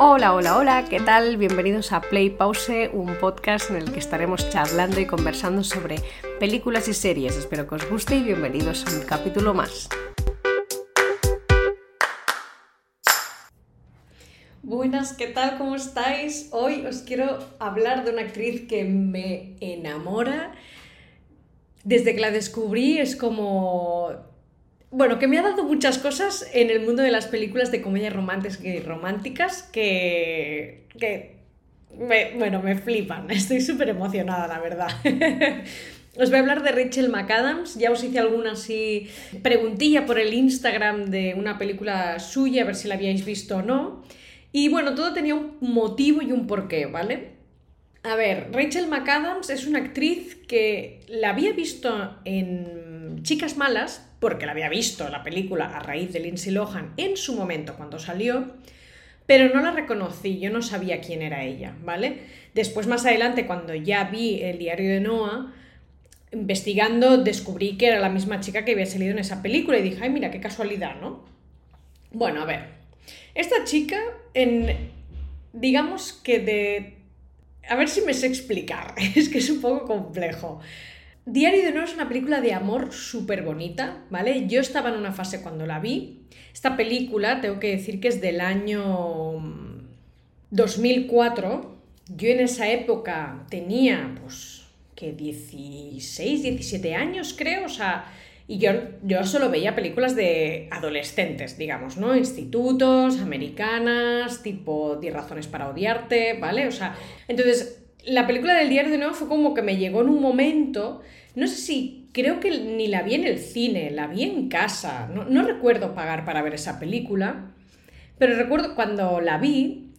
Hola, hola, hola, ¿qué tal? Bienvenidos a Play Pause, un podcast en el que estaremos charlando y conversando sobre películas y series. Espero que os guste y bienvenidos a un capítulo más. Buenas, ¿qué tal? ¿Cómo estáis? Hoy os quiero hablar de una actriz que me enamora. Desde que la descubrí es como bueno, que me ha dado muchas cosas en el mundo de las películas de comedias románticas que, que bueno, me flipan. Estoy súper emocionada, la verdad. Os voy a hablar de Rachel McAdams. Ya os hice alguna así preguntilla por el Instagram de una película suya, a ver si la habíais visto o no. Y bueno, todo tenía un motivo y un porqué, ¿vale? A ver, Rachel McAdams es una actriz que la había visto en Chicas Malas, porque la había visto la película a raíz de Lindsay Lohan en su momento cuando salió, pero no la reconocí, yo no sabía quién era ella, ¿vale? Después, más adelante, cuando ya vi el diario de Noah, investigando, descubrí que era la misma chica que había salido en esa película y dije, ay, mira, qué casualidad, ¿no? Bueno, a ver, esta chica, en, digamos que de... A ver si me sé explicar, es que es un poco complejo. Diario de Noah es una película de amor súper bonita, ¿vale? Yo estaba en una fase cuando la vi. Esta película, tengo que decir que es del año 2004. Yo en esa época tenía, pues, que 16, 17 años, creo, o sea, y yo, yo solo veía películas de adolescentes, digamos, ¿no? Institutos, americanas, tipo 10 razones para odiarte, ¿vale? O sea, entonces, la película del diario de Noah fue como que me llegó en un momento no sé si, creo que ni la vi en el cine, la vi en casa. No, recuerdo pagar para ver esa película, pero recuerdo cuando la vi,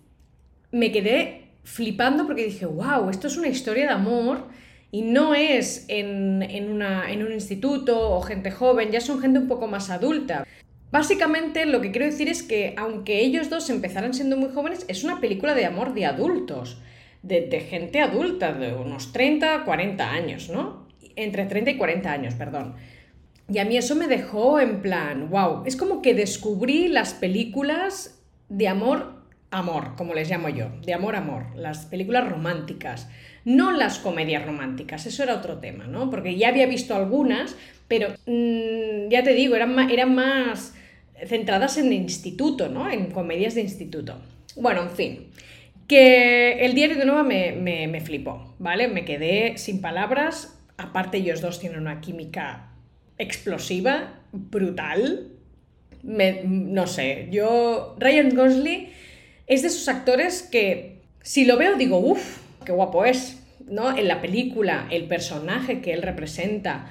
me quedé flipando porque dije, wow, esto es una historia de amor y no es en, una, en un instituto o gente joven, ya son gente un poco más adulta. Básicamente lo que quiero decir es que aunque ellos dos empezaran siendo muy jóvenes, es una película de amor de adultos, de, gente adulta, de unos 30, 40 años, ¿no? entre 30 y 40 años, perdón. Y a mí eso me dejó en plan, wow, es como que descubrí las películas de amor, amor, como les llamo yo, de amor, amor, las películas románticas, no las comedias románticas, eso era otro tema, ¿no? Porque ya había visto algunas, pero mm, ya te digo, eran más, eran más centradas en instituto, ¿no? En comedias de instituto. Bueno, en fin, que el diario de nuevo me, me, me flipó, ¿vale? Me quedé sin palabras aparte ellos dos tienen una química explosiva, brutal. no sé, yo... Ryan Gosling es de esos actores que si lo veo digo, uff, qué guapo es. ¿no? En la película, el personaje que él representa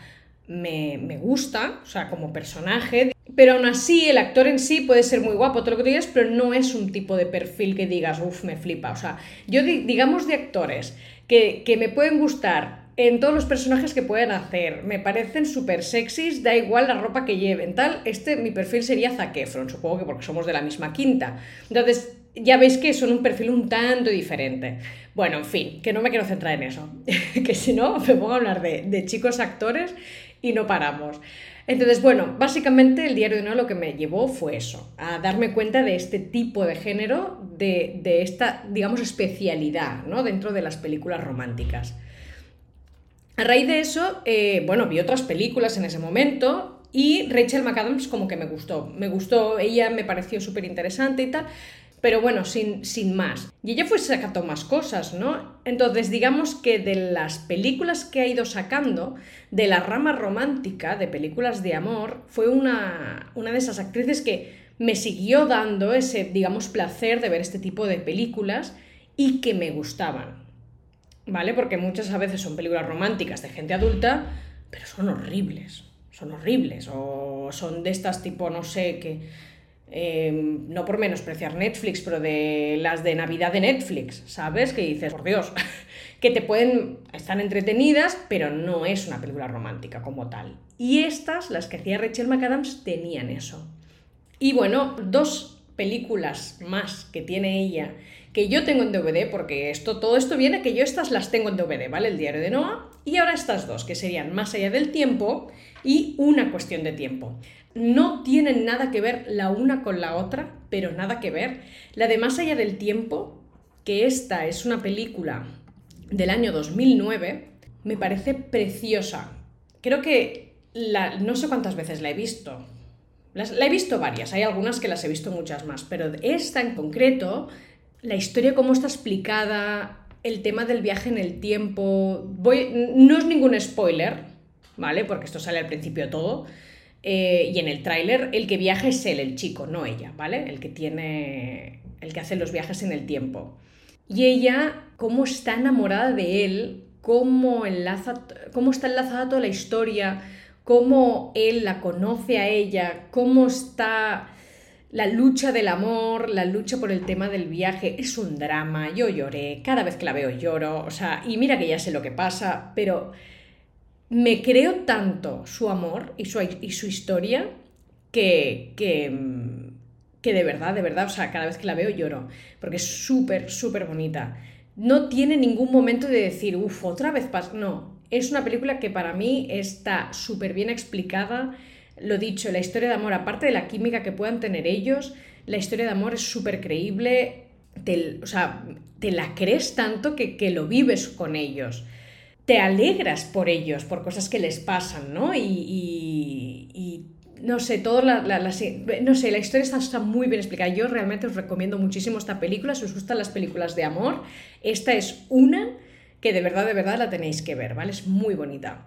me, me, gusta, o sea, como personaje, pero aún así el actor en sí puede ser muy guapo, todo lo que tú digas, pero no es un tipo de perfil que digas, uff, me flipa. O sea, yo digamos de actores que, que me pueden gustar en todos los personajes que pueden hacer. Me parecen súper sexys, da igual la ropa que lleven, tal. Este, mi perfil sería Zac Efron, supongo que porque somos de la misma quinta. Entonces, ya veis que son un perfil un tanto diferente. Bueno, en fin, que no me quiero centrar en eso, que si no me pongo a hablar de, chicos actores y no paramos. Entonces, bueno, básicamente el diario de no lo que me llevó fue eso, a darme cuenta de este tipo de género, de, de esta, digamos, especialidad, ¿no? Dentro de las películas románticas. A raíz de eso, eh, bueno, vi otras películas en ese momento y Rachel McAdams como que me gustó. Me gustó, ella me pareció súper interesante y tal, pero bueno, sin, sin más. Y ella fue sacando más cosas, ¿no? Entonces, digamos que de las películas que ha ido sacando, de la rama romántica, de películas de amor, fue una, una de esas actrices que me siguió dando ese, digamos, placer de ver este tipo de películas y que me gustaban. ¿vale? Porque muchas a veces son películas románticas de gente adulta, pero son horribles, son horribles, o son de estas tipo, no sé, que... Em, no por menospreciar Netflix, pero de las de Navidad de Netflix, ¿sabes? Que dices, por Dios, que te pueden, están entretenidas, pero no es una película romántica como tal. Y estas, las que hacía Rachel McAdams, tenían eso. Y bueno, dos películas más que tiene ella que yo tengo en DVD, porque esto, todo esto viene que yo estas las tengo en DVD, ¿vale? El diario de Noah y ahora estas dos, que serían Más allá del tiempo y Una cuestión de tiempo. No tienen nada que ver la una con la otra, pero nada que ver. La de Más allá del tiempo, que esta es una película del año 2009, me parece preciosa. Creo que la, no sé cuántas veces la he visto. la he visto varias, hay algunas que las he visto muchas más, pero esta en concreto, la historia cómo está explicada, el tema del viaje en el tiempo, no es ningún spoiler, ¿vale? Porque esto sale al principio todo. Eh, y en el tráiler el que viaja es él, el chico, no ella, ¿vale? El que tiene, el que hace los viajes en el tiempo. Y ella, cómo está enamorada de él, cómo, enlaza, cómo está enlazada toda la historia, cómo él la conoce a ella, cómo está la lucha del amor, la lucha por el tema del viaje. Es un drama, yo lloré, cada vez que la veo lloro, o sea, y mira que ya sé lo que pasa, pero me creo tanto su amor y su, y su historia que, que, que, de verdad, de verdad, o sea, cada vez que la veo lloro, porque es súper, súper bonita. No tiene ningún momento de decir, uff, otra vez pasa. No, es una película que para mí está súper bien explicada. Lo dicho, la historia de amor, aparte de la química que puedan tener ellos, la historia de amor es súper creíble. Te, o sea, te la crees tanto que, que lo vives con ellos te alegras por ellos, por cosas que les pasan, ¿no? Y, no sé, todo la, no sé, la historia está, muy bien explicada. Yo realmente os recomiendo muchísimo esta película. Si os gustan las películas de amor, esta es una que de verdad, de verdad la tenéis que ver, ¿vale? Es muy bonita.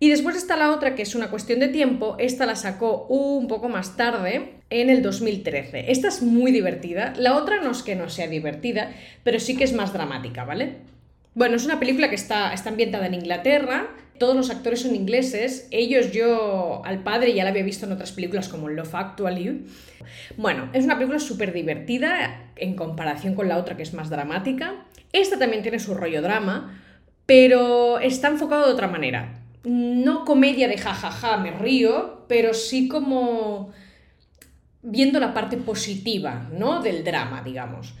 Y después está la otra, que es una cuestión de tiempo. Esta la sacó un poco más tarde, en el 2013. Esta es muy divertida. La otra no es que no sea divertida, pero sí que es más dramática, ¿vale? Bueno, es una película que está, está ambientada en Inglaterra, todos los actores son ingleses, ellos yo al padre ya la había visto en otras películas como Love Actually. Bueno, es una película súper divertida en comparación con la otra que es más dramática. Esta también tiene su rollo drama, pero está enfocado de otra manera. No comedia de jajaja, me río, pero sí como viendo la parte positiva, ¿no? Del drama, digamos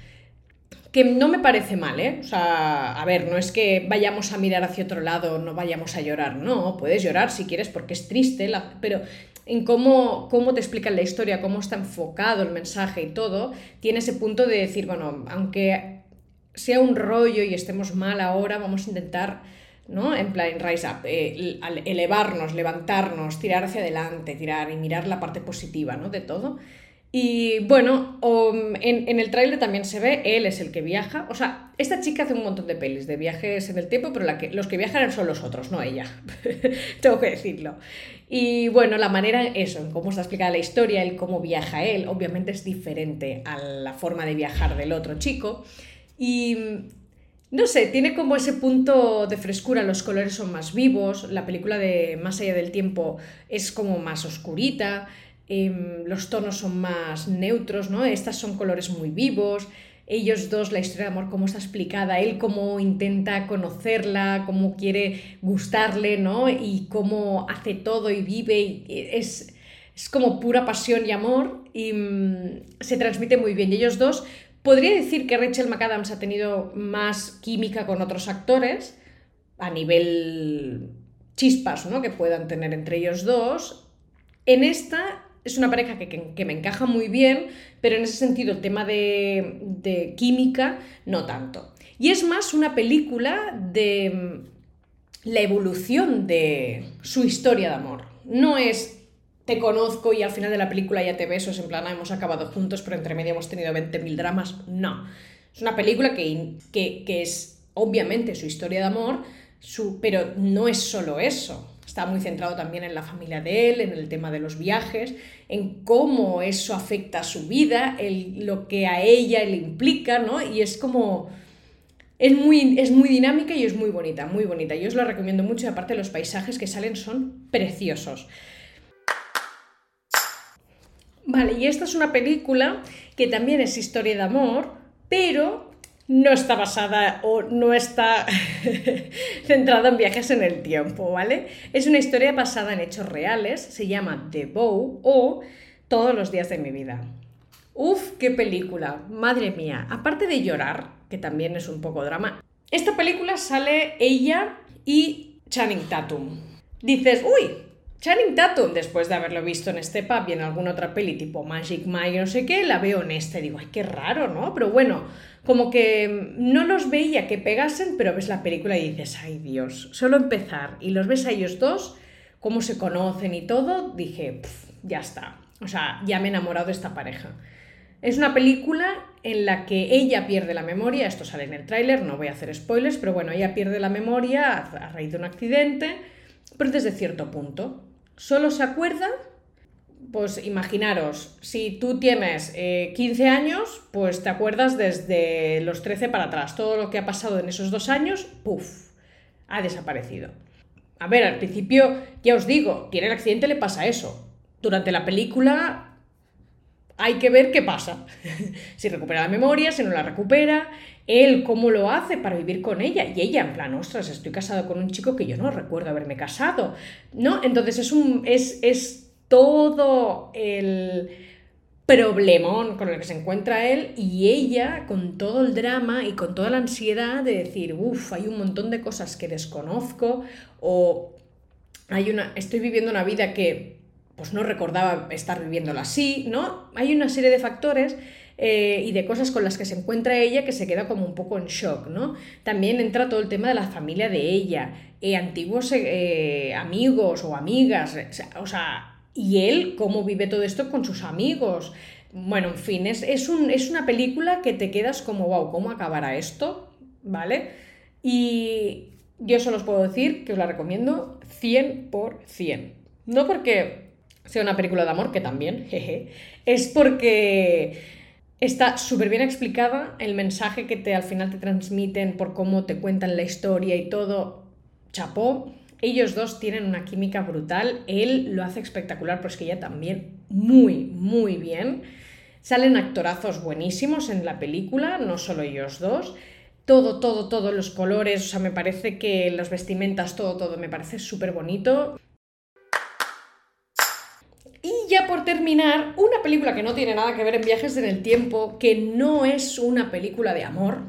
que no me parece mal, ¿eh? O sea, a ver, no es que vayamos a mirar hacia otro lado, no vayamos a llorar, no, puedes llorar si quieres porque es triste, pero en cómo, cómo te explican la historia, cómo está enfocado el mensaje y todo, tiene ese punto de decir, bueno, aunque sea un rollo y estemos mal ahora, vamos a intentar, ¿no? En plan, rise up, eh, elevarnos, levantarnos, tirar hacia adelante, tirar y mirar la parte positiva, ¿no? De todo. Y bueno, en, el tráiler también se ve, él es el que viaja. O sea, esta chica hace un montón de pelis de viajes en el tiempo, pero la que, los que viajan son los otros, no ella. Tengo que decirlo. Y bueno, la manera, eso, en cómo está explicada la historia, el cómo viaja él, obviamente es diferente a la forma de viajar del otro chico. Y no sé, tiene como ese punto de frescura, los colores son más vivos, la película de Más allá del tiempo es como más oscurita. Em, los tonos son más neutros, ¿no? Estas son colores muy vivos. Ellos dos, la historia de amor, cómo está explicada, él cómo intenta conocerla, cómo quiere gustarle, ¿no? Y cómo hace todo y vive. Y es, es como pura pasión y amor y mm, se transmite muy bien. Ellos dos, podría decir que Rachel McAdams ha tenido más química con otros actores a nivel chispas, ¿no? Que puedan tener entre ellos dos. En esta es una pareja que, me encaja muy bien, pero en ese sentido el tema de, química no tanto. Y es más una película de mm, la evolución de su historia de amor. No es te conozco y al final de la película ya te beso, es en plan, ah, hemos acabado juntos, pero entre medio hemos tenido 20.000 dramas. No. Es una película que, que, que, es obviamente su historia de amor, su, pero no es solo eso está muy centrado también en la familia de él, en el tema de los viajes, en cómo eso afecta a su vida, lo que a ella le implica, ¿no? Y es como... Es muy, es muy dinámica y es muy bonita, muy bonita. Yo os la recomiendo mucho y aparte los paisajes que salen son preciosos. Vale, y esta es una película que también es historia de amor, pero no está basada o no está centrada en viajes en el tiempo, ¿vale? Es una historia basada en hechos reales, se llama The Bow o Todos los días de mi vida. Uf, qué película, madre mía. Aparte de llorar, que también es un poco drama, esta película sale ella y Channing Tatum. Dices, uy, Channing Tatum, después de haberlo visto en este pub y en alguna otra peli tipo Magic Mike, no sé qué, la veo en este. Digo, ay, qué raro, ¿no? Pero bueno, como que no los veía que pegasen, pero ves la película y dices, ay Dios, solo empezar y los ves a ellos dos, cómo se conocen y todo, dije, ya está. O sea, ya me he enamorado de esta pareja. Es una película en la que ella pierde la memoria, esto sale en el tráiler, no voy a hacer spoilers, pero bueno, ella pierde la memoria a raíz de un accidente, pero desde cierto punto solo se acuerda, pues imaginaros, si tú tienes 15 eh, años, pues te acuerdas desde los 13 para atrás. Todo lo que ha pasado en esos dos años, ¡puf! Ha desaparecido. A ver, al principio, ya os digo, tiene el accidente, le pasa eso. Durante la película hay que ver qué pasa. si recupera la memoria, si no la recupera, él cómo lo hace para vivir con ella. Y ella, en plan, ostras, estoy casado con un chico que yo no recuerdo haberme casado. ¿No? Entonces es un. es, es todo el problemón con el que se encuentra él y ella con todo el drama y con toda la ansiedad de decir, uff, hay un montón de cosas que desconozco o hay una, estoy viviendo una vida que pues no recordaba estar viviéndola así, ¿no? Hay una serie de factores eh, y de cosas con las que se encuentra ella que se queda como un poco en shock, ¿no? También entra todo el tema de la familia de ella, eh, antiguos eh, amigos o amigas, o sea, y él cómo vive todo esto con sus amigos. Bueno, en fin, es, es, un, es una película que te quedas como, wow, ¿cómo acabará esto? ¿Vale? Y yo solo os puedo decir que os la recomiendo 100%. No porque sea una película de amor, que también, jeje, es porque está súper bien explicada, el mensaje que te, al final te transmiten por cómo te cuentan la historia y todo, chapó. Ellos dos tienen una química brutal, él lo hace espectacular, pero es que ella también muy, muy bien. Salen actorazos buenísimos en la película, no solo ellos dos. Todo, todo, todos los colores, o sea, me parece que las vestimentas, todo, todo, me parece súper bonito. Y ya por terminar, una película que no tiene nada que ver en viajes en el tiempo, que no es una película de amor.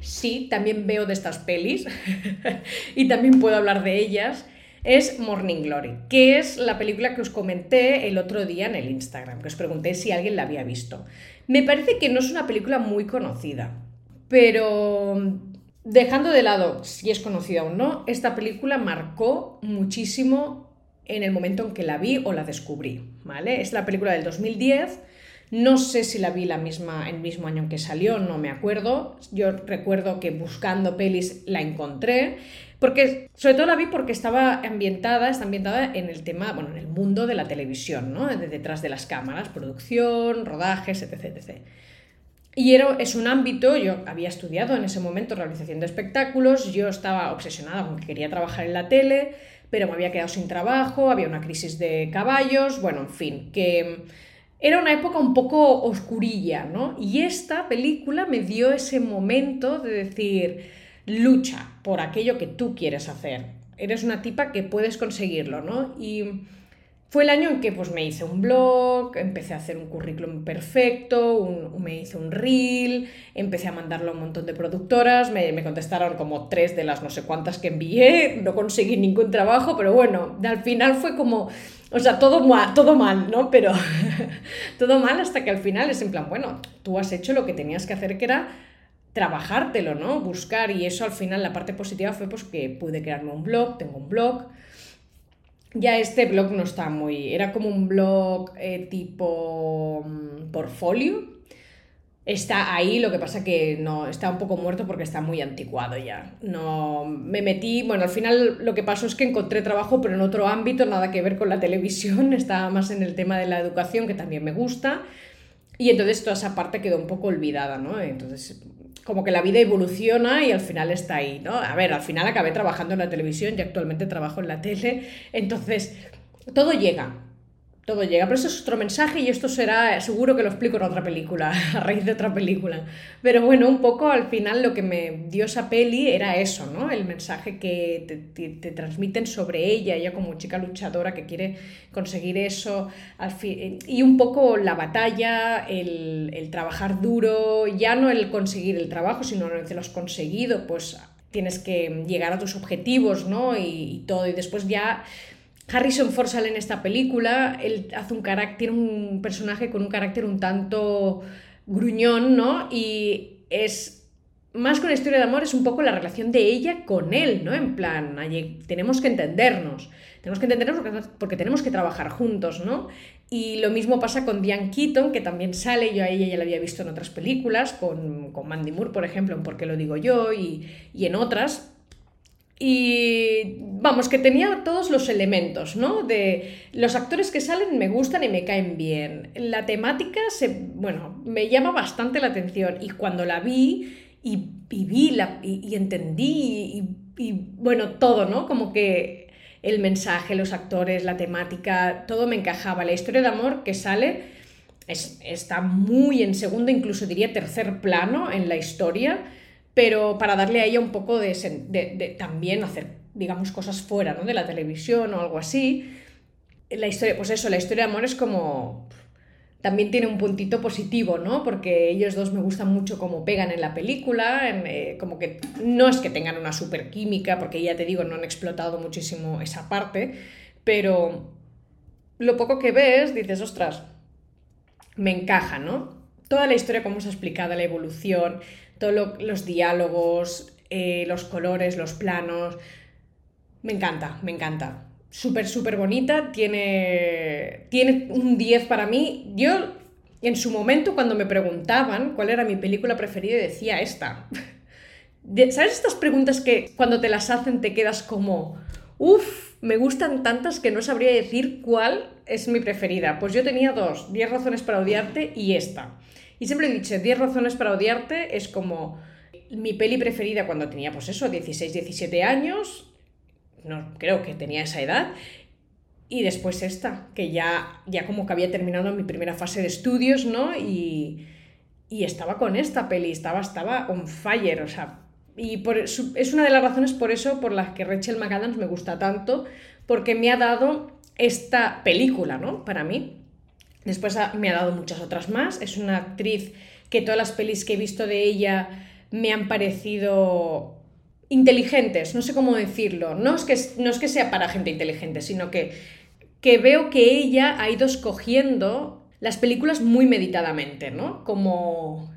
Sí, también veo de estas pelis y también puedo hablar de ellas. Es Morning Glory, que es la película que os comenté el otro día en el Instagram, que os pregunté si alguien la había visto. Me parece que no es una película muy conocida, pero dejando de lado si es conocida o no, esta película marcó muchísimo en el momento en que la vi o la descubrí, ¿vale? Es la película del 2010. No sé si la vi la misma, el mismo año en que salió, no me acuerdo. Yo recuerdo que buscando pelis la encontré, porque sobre todo la vi porque estaba ambientada, está ambientada en el tema, bueno, en el mundo de la televisión, ¿no? De detrás de las cámaras, producción, rodajes, etc. etc. Y era, es un ámbito, yo había estudiado en ese momento realización de espectáculos, yo estaba obsesionada con que quería trabajar en la tele, pero me había quedado sin trabajo, había una crisis de caballos, bueno, en fin, que era una época un poco oscurilla, ¿no? Y esta película me dio ese momento de decir, lucha por aquello que tú quieres hacer. Eres una tipa que puedes conseguirlo, ¿no? Y fue el año en que pues, me hice un blog, empecé a hacer un currículum perfecto, me hice un reel, empecé a mandarlo a un montón de productoras, me, me, contestaron como tres de las no sé cuántas que envié, no conseguí ningún trabajo, pero bueno, al final fue como, o sea, todo mal, todo mal ¿no? Pero todo mal hasta que al final es en plan, bueno, tú has hecho lo que tenías que hacer, que era trabajártelo, ¿no? Buscar, y eso al final la parte positiva fue pues que pude crearme un blog, tengo un blog, ya este blog no está muy. Era como un blog eh, tipo mm, portfolio. Está ahí, lo que pasa que no, está un poco muerto porque está muy anticuado ya. No me metí, bueno, al final lo que pasó es que encontré trabajo, pero en otro ámbito, nada que ver con la televisión, estaba más en el tema de la educación, que también me gusta. Y entonces toda esa parte quedó un poco olvidada, ¿no? Entonces como que la vida evoluciona y al final está ahí, ¿no? A ver, al final acabé trabajando en la televisión y actualmente trabajo en la tele, entonces todo llega, todo llega, pero eso es otro mensaje y esto será, seguro que lo explico en otra película, a raíz de otra película. Pero bueno, un poco al final lo que me dio esa peli era eso, ¿no? El mensaje que te, transmiten sobre ella, ella como chica luchadora que quiere conseguir eso, al y un poco la batalla, el, trabajar duro, ya no el conseguir el trabajo, sino una vez lo has conseguido, pues tienes que llegar a tus objetivos, ¿no? Y todo, y después ya Harrison Ford sale en esta película, él hace un carácter, un personaje con un carácter un tanto gruñón, ¿no? Y es más que una historia de amor, es un poco la relación de ella con él, ¿no? En plan, tenemos que entendernos, tenemos que entendernos porque, tenemos que trabajar juntos, ¿no? Y lo mismo pasa con Diane Keaton, que también sale, yo a ella ya la había visto en otras películas, con, con Mandy Moore, por ejemplo, en Por qué lo digo yo, y, y en otras, y vamos, que tenía todos los elementos, ¿no? De los actores que salen me gustan y me caen bien. La temática, se, bueno, me llama bastante la atención y cuando la vi y, vi la, y, entendí y, bueno, todo, ¿no? Como que el mensaje, los actores, la temática, todo me encajaba. La historia de amor que sale es, está muy en segundo, incluso diría tercer plano en la historia pero para darle a ella un poco de, también hacer, digamos, cosas fuera de la televisión o algo así. La historia, pues eso, la historia de amor es como... También tiene un puntito positivo, ¿no? Porque ellos dos me gustan mucho cómo pegan en la película, eh, como que no es que tengan una super química, porque ya te digo, no han explotado muchísimo esa parte, pero lo poco que ves, dices, ostras, me encaja, ¿no? Toda la historia, como os he explicado, la evolución, los diálogos, eh, los colores, los planos. Me encanta, me encanta. Súper, súper bonita. Tiene, tiene un 10 para mí. Yo, en su momento, cuando me preguntaban cuál era mi película preferida, decía esta. ¿Sabes estas preguntas que cuando te las hacen te quedas como, uff, me gustan tantas que no sabría decir cuál es mi preferida? Pues yo tenía dos, 10 razones para odiarte y esta. Y siempre he dicho, 10 razones para odiarte es como mi peli preferida cuando tenía, pues eso, 16, 17 años. No creo que tenía esa edad. Y después esta, que ya, ya como que había terminado mi primera fase de estudios, ¿no? Y, y estaba con esta peli, estaba, estaba on fire, o sea, y por, es una de las razones por eso por las que Rachel McAdams me gusta tanto, porque me ha dado esta película, ¿no? Para mí. Después me ha dado muchas otras más. Es una actriz que todas las pelis que he visto de ella me han parecido inteligentes, no sé cómo decirlo. No es que, no es que sea para gente inteligente, sino que, que veo que ella ha ido escogiendo las películas muy meditadamente, ¿no? Como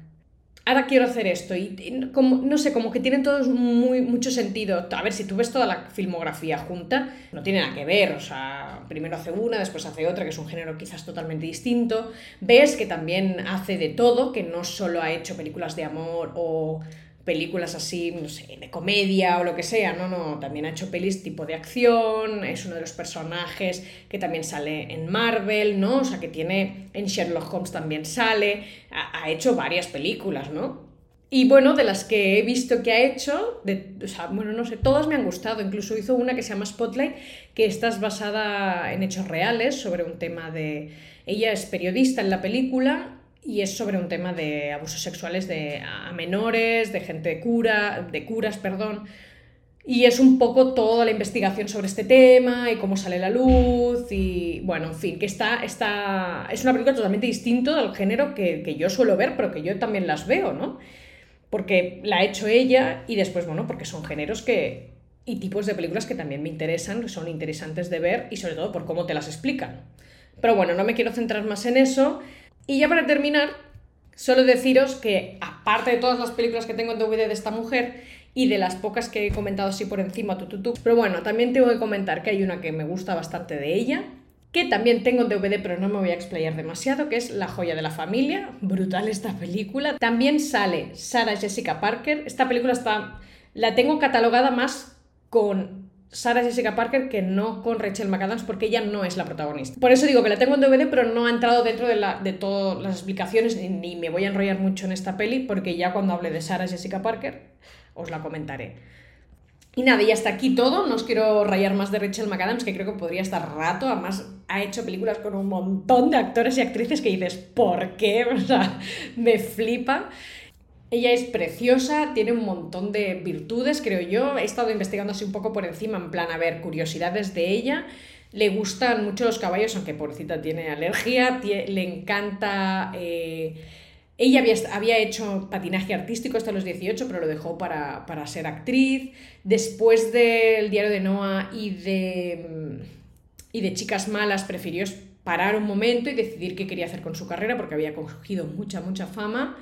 ahora quiero hacer esto. Y, como, no sé, como que tienen todos muy, mucho sentido. A ver, si tú ves toda la filmografía junta, no tiene nada que ver. O sea, primero hace una, después hace otra, que es un género quizás totalmente distinto. Ves que también hace de todo, que no solo ha hecho películas de amor o películas así, no sé, de comedia o lo que sea, no, no, también ha hecho pelis tipo de acción, es uno de los personajes que también sale en Marvel, ¿no? O sea, que tiene, en Sherlock Holmes también sale, ha, hecho varias películas, ¿no? Y bueno, de las que he visto que ha hecho, o sea, bueno, no sé, todas me han gustado. Incluso hizo una que se llama Spotlight, que está basada en hechos reales sobre un tema de... Ella es periodista en la película y es sobre un tema de abusos sexuales de, a menores, de gente de cura, de curas, perdón. Y es un poco toda la investigación sobre este tema y cómo sale la luz y bueno, en fin, que está, está es una película totalmente distinta del género que, que, yo suelo ver, pero que yo también las veo, ¿no? Porque la ha hecho ella y después, bueno, porque son géneros que y tipos de películas que también me interesan, son interesantes de ver y sobre todo por cómo te las explican. Pero bueno, no me quiero centrar más en eso. Y ya para terminar, solo deciros que aparte de todas las películas que tengo en DVD de esta mujer y de las pocas que he comentado así por encima, tu, pero bueno, también tengo que comentar que hay una que me gusta bastante de ella, que también tengo en DVD pero no me voy a explayar demasiado, que es La joya de la familia, brutal esta película. También sale Sarah Jessica Parker, esta película está, la tengo catalogada más con Sarah Jessica Parker que no con Rachel McAdams porque ella no es la protagonista. Por eso digo que la tengo en DVD pero no ha entrado dentro de, la, de todas las explicaciones ni, me voy a enrollar mucho en esta peli porque ya cuando hable de Sarah Jessica Parker os la comentaré. Y nada, y hasta aquí todo. No os quiero rayar más de Rachel McAdams, que creo que podría estar rato. Además, ha hecho películas con un montón de actores y actrices que dices, ¿por qué? O sea, me flipa. Ella es preciosa, tiene un montón de virtudes, creo yo. He estado investigando así un poco por encima, en plan, a ver, curiosidades de ella. Le gustan mucho los caballos, aunque pobrecita tiene alergia. le encanta... Eh, ella había, había, hecho patinaje artístico hasta los 18, pero lo dejó para, para ser actriz. Después del diario de Noah y de y de chicas malas prefirió parar un momento y decidir qué quería hacer con su carrera porque había cogido mucha, mucha fama.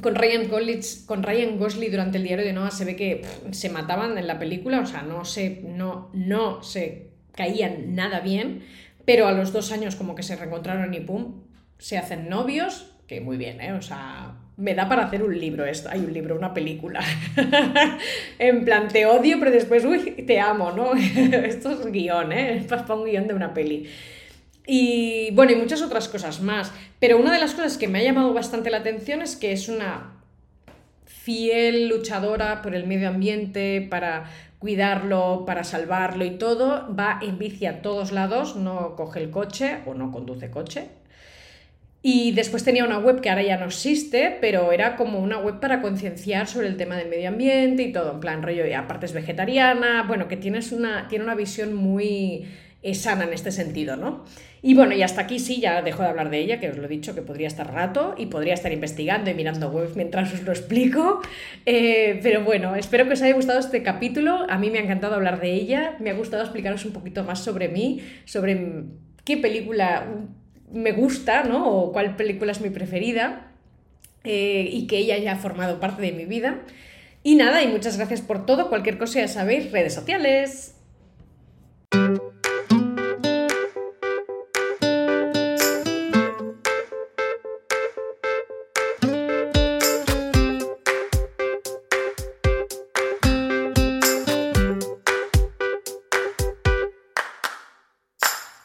Con Ryan, Gosling, con Ryan Gosling durante el diario de Noah se ve que se mataban en la película, o sea, no se, no, no se caían nada bien, pero a los dos años como que se reencontraron y pum, se hacen novios, que muy bien, ¿eh? O sea, me da para hacer un libro esto. Hay un libro, una película. en plan, te odio, pero después, uy, te amo, ¿no? esto es guion, ¿eh? Es para un guion de una peli. Y bueno, y muchas otras cosas más. Pero una de las cosas que me ha llamado bastante la atención es que es una fiel luchadora por el medio ambiente, para cuidarlo, para salvarlo y todo. Va en bici a todos lados, no coge el coche o no conduce coche. Y después tenía una web que ahora ya no existe, pero era como una web para concienciar sobre el tema del medio ambiente y todo, en plan rollo, y aparte vegetariana, bueno, que tienes una, tiene una visión muy es sana en este sentido, ¿no? Y bueno, y hasta aquí sí, ya dejo de hablar de ella, que os lo he dicho que podría estar rato y podría estar investigando y mirando webs mientras os lo explico. Eh, pero bueno, espero que os haya gustado este capítulo. A mí me ha encantado hablar de ella, me ha gustado explicaros un poquito más sobre mí, sobre qué película me gusta, ¿no? O cuál película es mi preferida. Eh, y que ella ya ha formado parte de mi vida. Y nada, y muchas gracias por todo. Cualquier cosa ya sabéis, redes sociales.